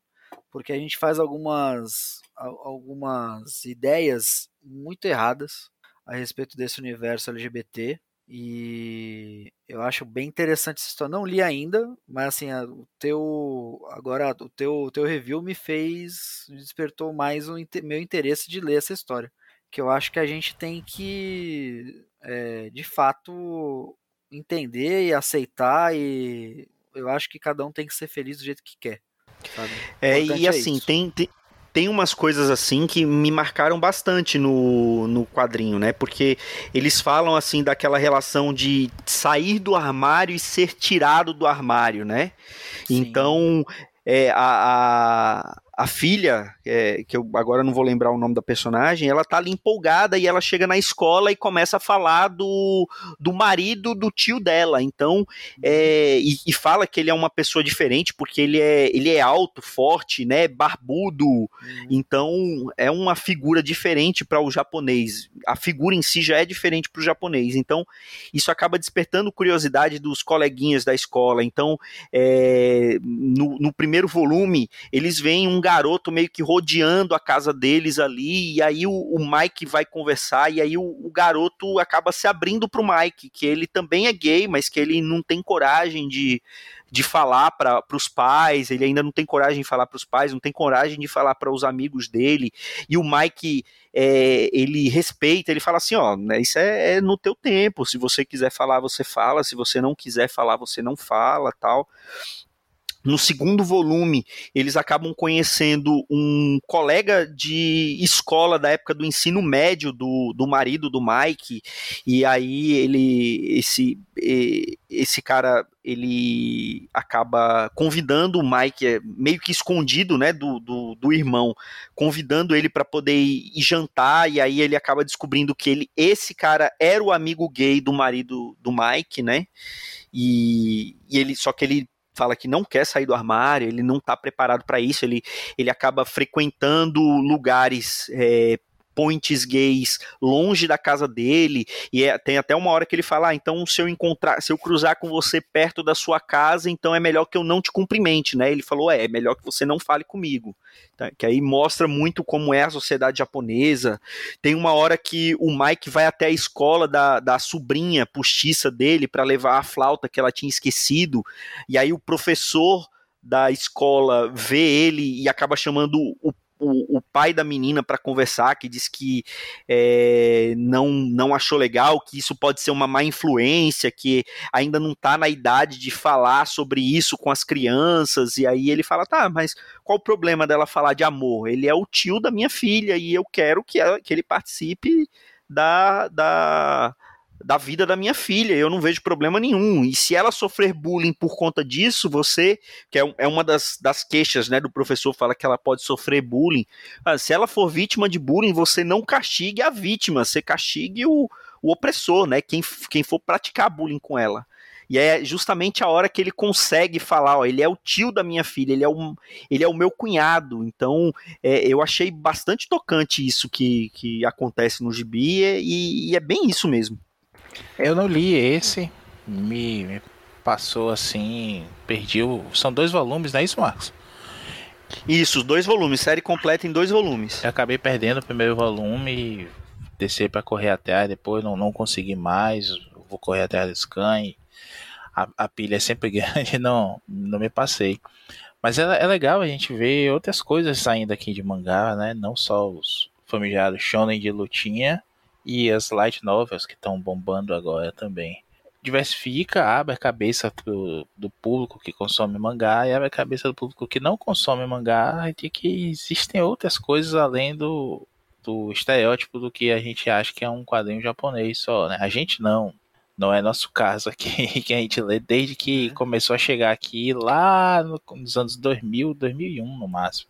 C: porque a gente faz algumas, algumas ideias muito erradas a respeito desse universo LGBT. E eu acho bem interessante essa história. Não li ainda, mas assim, o teu agora o teu, o teu review me fez despertou mais o meu interesse de ler essa história, que eu acho que a gente tem que é, de fato entender e aceitar e eu acho que cada um tem que ser feliz do jeito que quer.
B: É, e assim, tem, tem, tem umas coisas assim que me marcaram bastante no, no quadrinho, né? Porque eles falam assim daquela relação de sair do armário e ser tirado do armário, né? Sim. Então, é, a, a filha, é, que eu agora não vou lembrar o nome da personagem, ela tá ali empolgada e ela chega na escola e começa a falar do, do marido do tio dela. Então, é, e, e, fala que ele é uma pessoa diferente porque ele é, ele é alto, forte, né, barbudo. Uhum. Então, é uma figura diferente para o japonês. A figura em si já é diferente para o japonês. Então, isso acaba despertando curiosidade dos coleguinhas da escola. Então, é, no, no primeiro volume, eles veem um garoto meio que rodeando a casa deles ali, e aí o, o Mike vai conversar, e aí o, o, garoto acaba se abrindo pro Mike, que ele também é gay, mas que ele não tem coragem de, de falar para os pais, ele ainda não tem coragem de falar para os pais, não tem coragem de falar para os amigos dele, e o Mike. É, ele respeita, ele fala assim, ó, né, isso é, é, no teu tempo, se você quiser falar, você fala, se você não quiser falar, você não fala, tal. No segundo volume, eles acabam conhecendo um colega de escola da época do ensino médio do, do marido do Mike, e aí ele, esse, esse cara, ele acaba convidando o Mike, é, meio que escondido, né, do, do, do irmão, convidando ele para poder ir, jantar, e aí ele acaba descobrindo que ele, esse cara era o amigo gay do marido do Mike, né, e, e ele, só que ele fala que não quer sair do armário, ele não está preparado para isso, ele, ele acaba frequentando lugares é, points gays longe da casa dele, e é, tem até uma hora que ele fala: ah, então se eu encontrar, se eu cruzar com você perto da sua casa, então é melhor que eu não te cumprimente, né? Ele falou: é, é melhor que você não fale comigo. Tá? Que aí mostra muito como é a sociedade japonesa. Tem uma hora que o Mike vai até a escola da, da sobrinha postiça dele para levar a flauta que ela tinha esquecido, e aí o professor da escola vê ele e acaba chamando o o, o pai da menina para conversar, que diz que é, não, não achou legal, que isso pode ser uma má influência, que ainda não está na idade de falar sobre isso com as crianças, e aí ele fala, tá, mas qual o problema dela falar de amor? Ele é o tio da minha filha e eu quero que, ela, que ele participe da, da, da vida da minha filha, eu não vejo problema nenhum. E se ela sofrer bullying por conta disso, você, que é, é uma das, das queixas, né, do professor, fala que ela pode sofrer bullying. Ah, se ela for vítima de bullying, você não castigue a vítima, você castigue o, o opressor, né, quem, quem for praticar bullying com ela. E é justamente a hora que ele consegue falar, ó, ele é o tio da minha filha, ele é o, ele é o meu cunhado. Então, é, eu achei bastante tocante isso que, que acontece no gibi, e, e é bem isso mesmo.
D: Eu não li esse, me, me passou assim, perdi o... São dois volumes, não é isso, Marcos?
B: Isso, dois volumes, série completa em dois volumes.
D: Eu acabei perdendo o primeiro volume, descer para correr até depois não, não consegui mais, vou correr até do Scan. A, a pilha é sempre [laughs] grande, não, não me passei. Mas é, é legal a gente ver outras coisas saindo aqui de mangá, né? Não só os familiares shonen de lutinha, e as light novels que estão bombando agora também. Diversifica, abre a cabeça pro, do público que consome mangá e abre a cabeça do público que não consome mangá de que existem outras coisas além do, do estereótipo do que a gente acha que é um quadrinho japonês só, né? A gente não. Não é nosso caso aqui, [laughs] que a gente lê desde que começou a chegar aqui lá nos anos 2000, 2001 no máximo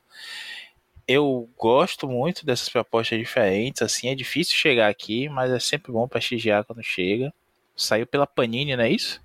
D: eu gosto muito dessas propostas diferentes, assim, é difícil chegar aqui, mas é sempre bom prestigiar quando chega. Saiu pela Panini, não é isso?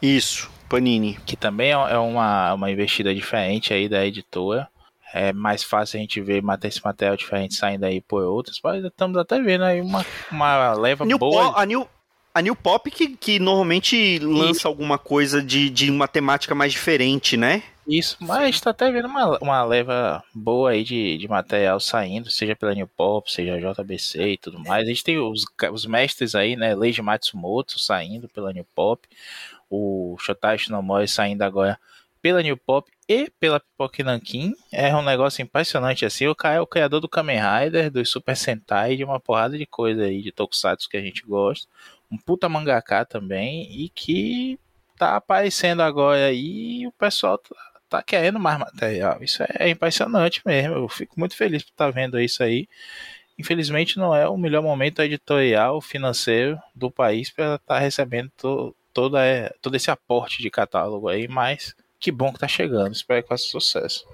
B: Isso, Panini.
D: Que também é, é uma, uma investida diferente aí da editora. É mais fácil a gente ver esse material diferente saindo aí por outras, mas estamos até vendo aí uma, uma leva New boa.
B: A New, a New Pop que, que normalmente lança alguma coisa de, de uma temática mais diferente, né?
D: Isso, mas tá até vendo uma, uma leva boa aí de, de material saindo, seja pela New Pop, seja JBC e tudo mais. A gente tem os, os mestres aí, né? Leiji Matsumoto saindo pela New Pop, o Shotai Shinomori saindo agora pela New Pop e pela Pipoque Nankin. É um negócio impressionante assim. O cara é o criador do Kamen Rider, do Super Sentai, de uma porrada de coisa aí de Tokusatsu que a gente gosta. Um puta mangaka também e que tá aparecendo agora aí e o pessoal tá, tá querendo mais material. Isso é impressionante mesmo. Eu fico muito feliz por estar tá vendo isso aí. Infelizmente não é o melhor momento editorial financeiro do país para estar tá recebendo to, toda, todo esse aporte de catálogo aí, mas que bom que tá chegando. Espero que faça sucesso.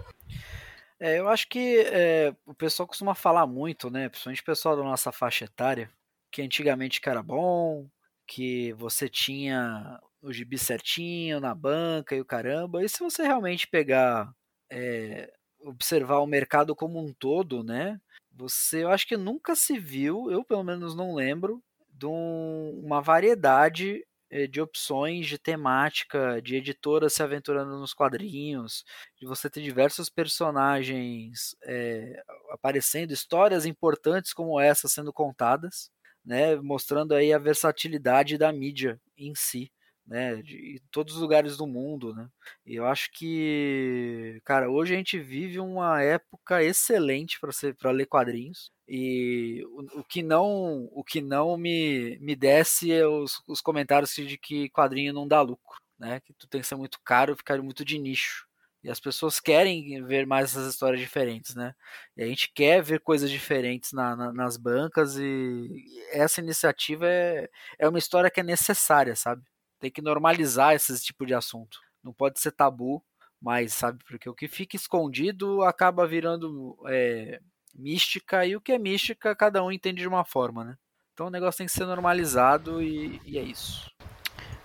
C: É, eu acho que é, o pessoal costuma falar muito, né? Principalmente o pessoal da nossa faixa etária, que antigamente que era bom, que você tinha o gibi certinho na banca e o caramba. E se você realmente pegar, é, observar o mercado como um todo, né? Você, eu acho que nunca se viu, eu pelo menos não lembro, de um, uma variedade eh, de opções de temática, de editora se aventurando nos quadrinhos, de você ter diversos personagens é, aparecendo, histórias importantes como essa sendo contadas, né, mostrando aí a versatilidade da mídia em si né, de todos os lugares do mundo, né? E eu acho que, cara, hoje a gente vive uma época excelente para ser para ler quadrinhos. E o, o, que não o que não me, me desce é os, os comentários de que quadrinho não dá lucro, né? Que tu tem que ser muito caro, ficar muito de nicho. E as pessoas querem ver mais essas histórias diferentes, né? E a gente quer ver coisas diferentes na, na, nas bancas e essa iniciativa é, é uma história que é necessária, sabe? Tem que normalizar esse tipo de assunto. Não pode ser tabu, mas sabe, porque o que fica escondido acaba virando é, mística e o que é mística cada um entende de uma forma, né? Então o negócio tem que ser normalizado e, e é isso.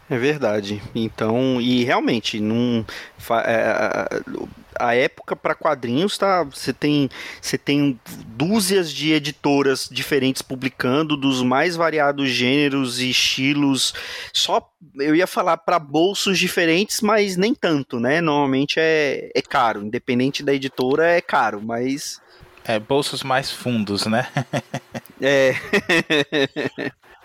B: É verdade. Então, e realmente, não, é, a época para quadrinhos tá, você tem você tem dúzias de editoras diferentes publicando dos mais variados gêneros e estilos. Só eu ia falar para bolsos diferentes, mas nem tanto, né? Normalmente é, é caro, independente da editora é caro, mas
D: é bolsos mais fundos, né? [laughs]
B: é.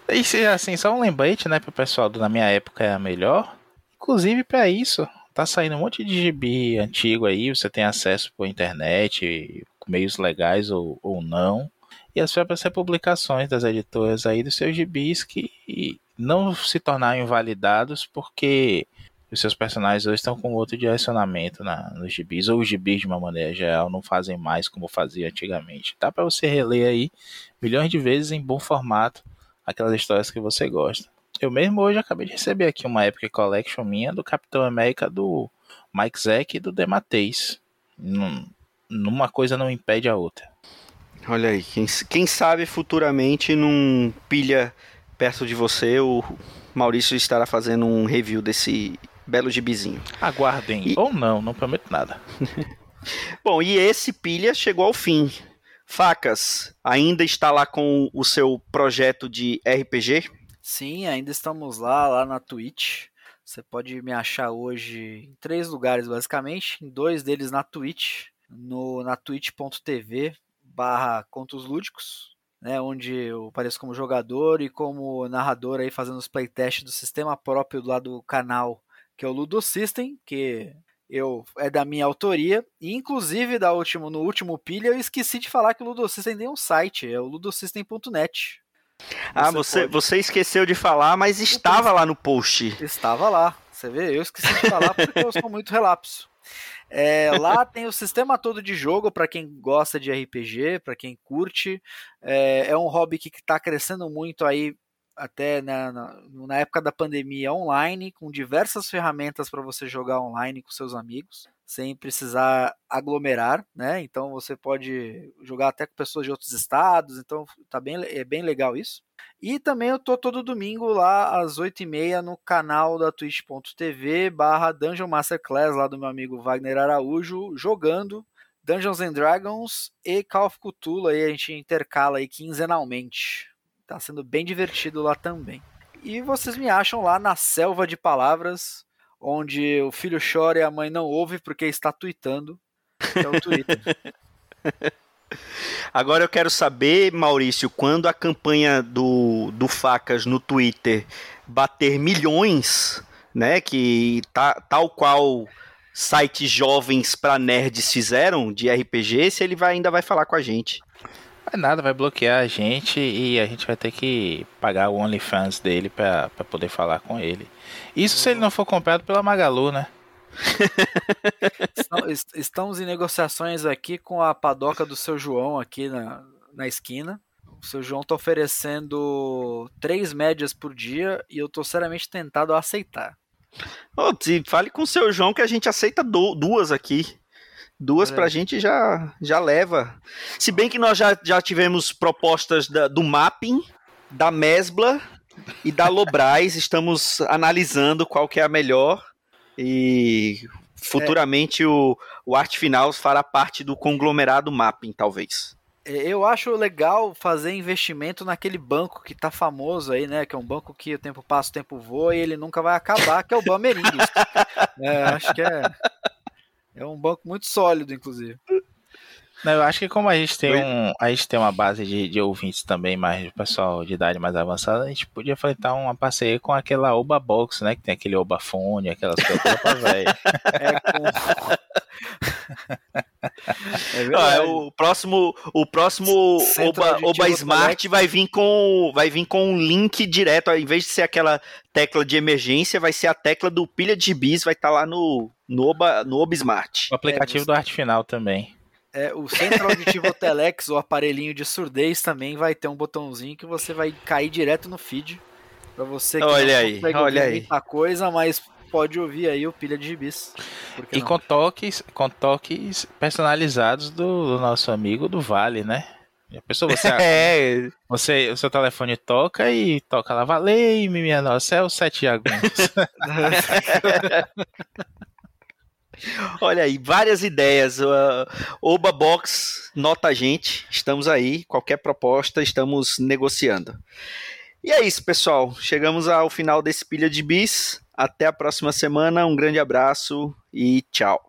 D: E assim, só um lembrete, né, pro pessoal do Na Minha Época é a melhor. Inclusive para isso, tá saindo um monte de gibi antigo aí, você tem acesso por internet, meios legais ou, ou não. E as próprias republicações das editoras aí dos seus gibis que não se tornaram invalidados porque os seus personagens hoje estão com outro direcionamento na, nos gibis, ou os gibis de uma maneira geral não fazem mais como fazia antigamente. Dá para você reler aí milhões de vezes em bom formato aquelas histórias que você gosta. Eu mesmo hoje acabei de receber aqui uma Epic Collection minha do Capitão América do Mike Zack e do Demateis. Numa coisa não impede a outra.
B: Olha aí, quem, quem sabe futuramente num pilha perto de você, o Maurício estará fazendo um review desse belo gibizinho.
D: Aguardem, e... ou não, não prometo nada. [laughs]
B: Bom, e esse pilha chegou ao fim. Facas, ainda está lá com o seu projeto de RPG?
C: Sim, ainda estamos lá, lá na Twitch. Você pode me achar hoje em três lugares, basicamente. Em dois deles na Twitch, no, na twitch.tv barra Contos Lúdicos, né, onde eu apareço como jogador e como narrador aí fazendo os playtests do sistema próprio lá do canal, que é o Ludo System, que eu é da minha autoria, e inclusive da último, no último pilha eu esqueci de falar que o Ludosystem tem um site, é o ludosystem.net.
B: Ah, você, pode... você esqueceu de falar, mas estava lá no post.
C: Estava lá, você vê, eu esqueci de falar porque eu sou muito relapso. É, lá tem o sistema todo de jogo para quem gosta de RPG, para quem curte. É, é um hobby que está crescendo muito aí até na, na, na, época da pandemia online, com diversas ferramentas para você jogar online com seus amigos, sem precisar aglomerar, né? Então você pode jogar até com pessoas de outros estados, então tá bem, é bem legal isso. E também eu tô todo domingo lá às 8h30 no canal da twitch.tv barra Dungeon Masterclass, lá do meu amigo Wagner Araújo, jogando Dungeons and Dragons e Call of Cthulhu, aí a gente intercala aí quinzenalmente. Tá sendo bem divertido lá também. E vocês me acham lá na Selva de Palavras, onde o filho chora e a mãe não ouve porque está tweetando. É o Twitter. [laughs]
B: Agora eu quero saber, Maurício, quando a campanha do, do Facas no Twitter bater milhões, né, que tá, tal qual sites jovens para nerds fizeram de RPG, se ele vai, ainda vai falar com a gente.
D: Vai nada, vai bloquear a gente e a gente vai ter que pagar o OnlyFans dele para poder falar com ele. Isso se ele não for comprado pela Magalu, né?
C: Estamos em negociações aqui com a padoca do seu João aqui na, na esquina. O seu João está oferecendo três médias por dia e eu tô seriamente tentado a aceitar.
B: Oh, fale com o seu João que a gente aceita do, duas aqui. Duas é. pra gente já, já leva. Se bem que nós já, já tivemos propostas da, do mapping, da Mesbla e da Lobrais. [laughs] Estamos analisando qual que é a melhor. E futuramente é. o, o arte final fará parte do conglomerado mapping, talvez.
C: É, eu acho legal fazer investimento naquele banco que tá famoso aí, né? Que é um banco que o tempo passa, o tempo voa e ele nunca vai acabar, que é o Bamerindos. [laughs] é, acho que é, é um banco muito sólido, inclusive.
D: Não, eu acho que como a gente tem, um, a gente tem uma base de, de ouvintes também, mais de pessoal de idade mais avançada, a gente podia enfrentar uma parceria com aquela Oba Box, né? Que tem aquele Oba Fone, aquelas coisas [laughs] pra velho. É, com...
B: É ah, o próximo, o próximo Oba, Oba Smart vai vir com vai vir com um link direto, ao invés de ser aquela tecla de emergência, vai ser a tecla do pilha de bis, vai estar tá lá no no Oba, no Oba Smart.
D: O aplicativo é, do Arte Final também.
C: É, o centro auditivo [laughs] Telex, o aparelhinho de surdez também vai ter um botãozinho que você vai cair direto no feed. Pra você que
B: olha não aí, olha aí.
C: muita coisa, mas pode ouvir aí o pilha de gibis.
D: E com toques, com toques personalizados do, do, nosso amigo do Vale, né? A pessoa, você, [laughs] é. você, o seu telefone toca e toca lá, valei, minha nossa, é o Sete Aguntos. [laughs]
B: Olha aí, várias ideias. Oba Box, nota a gente. Estamos aí. Qualquer proposta, estamos negociando. E é isso, pessoal. Chegamos ao final desse pilha de bis. Até a próxima semana. Um grande abraço e tchau.